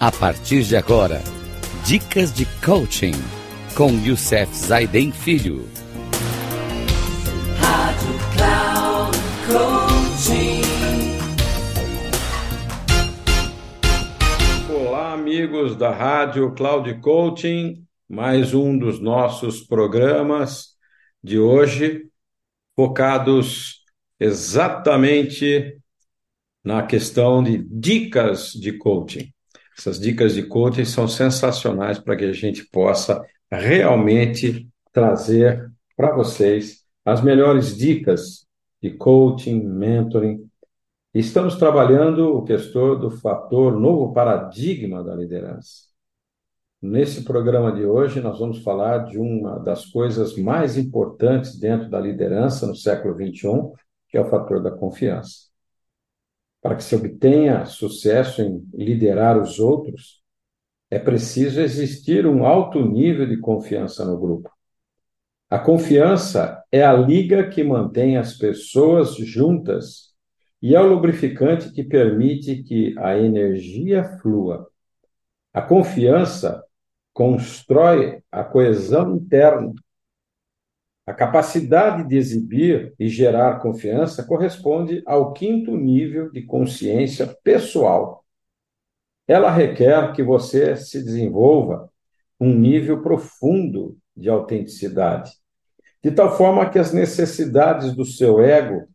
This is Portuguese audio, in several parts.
A partir de agora, dicas de coaching com Youssef Zaiden Filho. Rádio Cloud Coaching. Olá, amigos da Rádio Cloud Coaching, mais um dos nossos programas de hoje, focados exatamente na questão de dicas de coaching. Essas dicas de coaching são sensacionais para que a gente possa realmente trazer para vocês as melhores dicas de coaching, mentoring. Estamos trabalhando o questão do fator novo paradigma da liderança. Nesse programa de hoje, nós vamos falar de uma das coisas mais importantes dentro da liderança no século XXI, que é o fator da confiança. Para que se obtenha sucesso em liderar os outros, é preciso existir um alto nível de confiança no grupo. A confiança é a liga que mantém as pessoas juntas e é o lubrificante que permite que a energia flua. A confiança constrói a coesão interna a capacidade de exibir e gerar confiança corresponde ao quinto nível de consciência pessoal. Ela requer que você se desenvolva um nível profundo de autenticidade, de tal forma que as necessidades do seu ego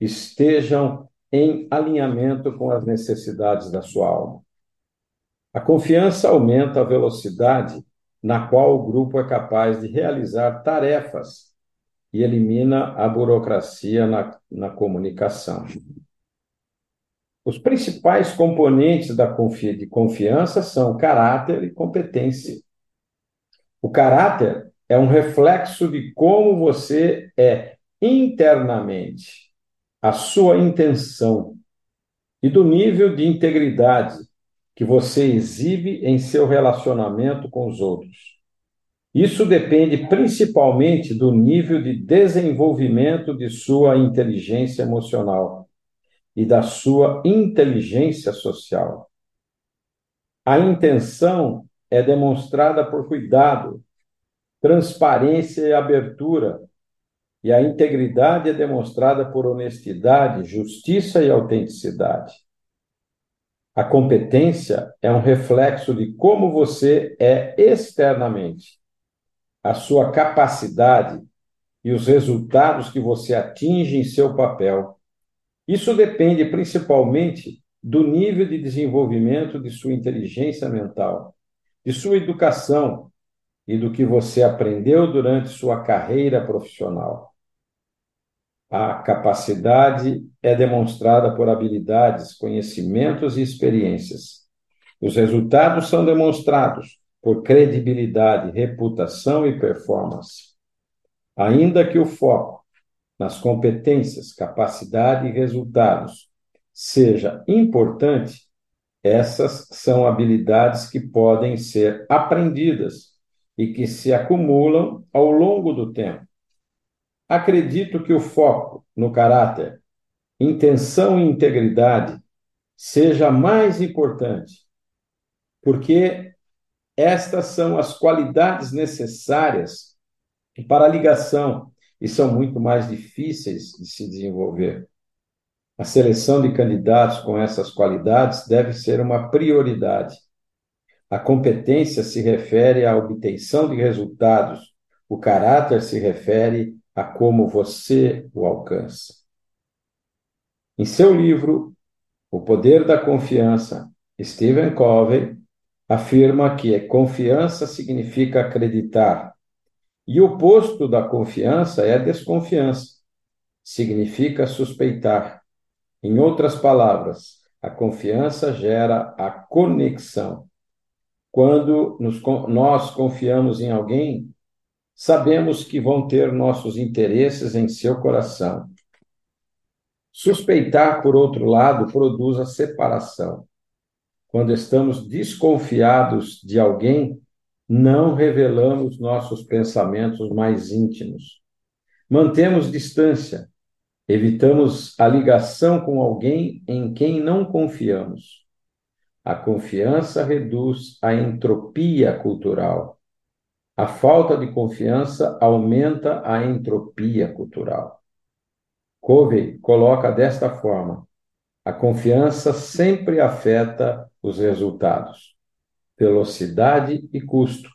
estejam em alinhamento com as necessidades da sua alma. A confiança aumenta a velocidade na qual o grupo é capaz de realizar tarefas e elimina a burocracia na, na comunicação. Os principais componentes da confi de confiança são caráter e competência. O caráter é um reflexo de como você é internamente, a sua intenção e do nível de integridade que você exibe em seu relacionamento com os outros. Isso depende principalmente do nível de desenvolvimento de sua inteligência emocional e da sua inteligência social. A intenção é demonstrada por cuidado, transparência e abertura, e a integridade é demonstrada por honestidade, justiça e autenticidade. A competência é um reflexo de como você é externamente a sua capacidade e os resultados que você atinge em seu papel. Isso depende principalmente do nível de desenvolvimento de sua inteligência mental, de sua educação e do que você aprendeu durante sua carreira profissional. A capacidade é demonstrada por habilidades, conhecimentos e experiências. Os resultados são demonstrados por credibilidade, reputação e performance. Ainda que o foco nas competências, capacidade e resultados seja importante, essas são habilidades que podem ser aprendidas e que se acumulam ao longo do tempo. Acredito que o foco no caráter, intenção e integridade seja mais importante, porque estas são as qualidades necessárias para a ligação e são muito mais difíceis de se desenvolver. A seleção de candidatos com essas qualidades deve ser uma prioridade. A competência se refere à obtenção de resultados, o caráter se refere a como você o alcança. Em seu livro O Poder da Confiança, Stephen Covey afirma que confiança significa acreditar. E o oposto da confiança é desconfiança. Significa suspeitar. Em outras palavras, a confiança gera a conexão. Quando nos, nós confiamos em alguém, sabemos que vão ter nossos interesses em seu coração. Suspeitar, por outro lado, produz a separação. Quando estamos desconfiados de alguém, não revelamos nossos pensamentos mais íntimos. Mantemos distância, evitamos a ligação com alguém em quem não confiamos. A confiança reduz a entropia cultural. A falta de confiança aumenta a entropia cultural. Covey coloca desta forma: a confiança sempre afeta os resultados, velocidade e custo.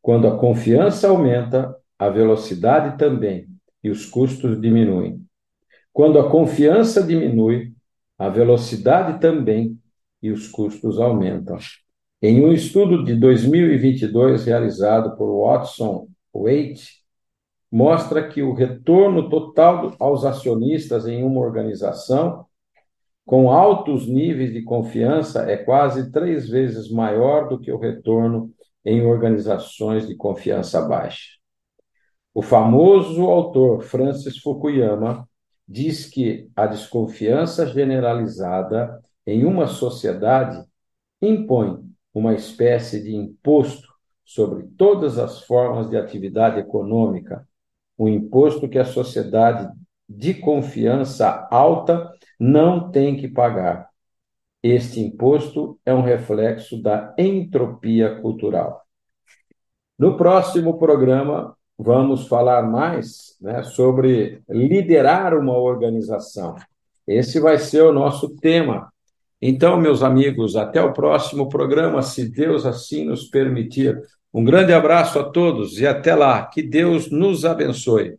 Quando a confiança aumenta, a velocidade também e os custos diminuem. Quando a confiança diminui, a velocidade também e os custos aumentam. Em um estudo de 2022 realizado por Watson Waite, mostra que o retorno total aos acionistas em uma organização com altos níveis de confiança é quase três vezes maior do que o retorno em organizações de confiança baixa. O famoso autor Francis Fukuyama diz que a desconfiança generalizada em uma sociedade impõe uma espécie de imposto sobre todas as formas de atividade econômica, um imposto que a sociedade de confiança alta não tem que pagar. Este imposto é um reflexo da entropia cultural. No próximo programa, vamos falar mais né, sobre liderar uma organização. Esse vai ser o nosso tema. Então, meus amigos, até o próximo programa, se Deus assim nos permitir. Um grande abraço a todos e até lá. Que Deus nos abençoe.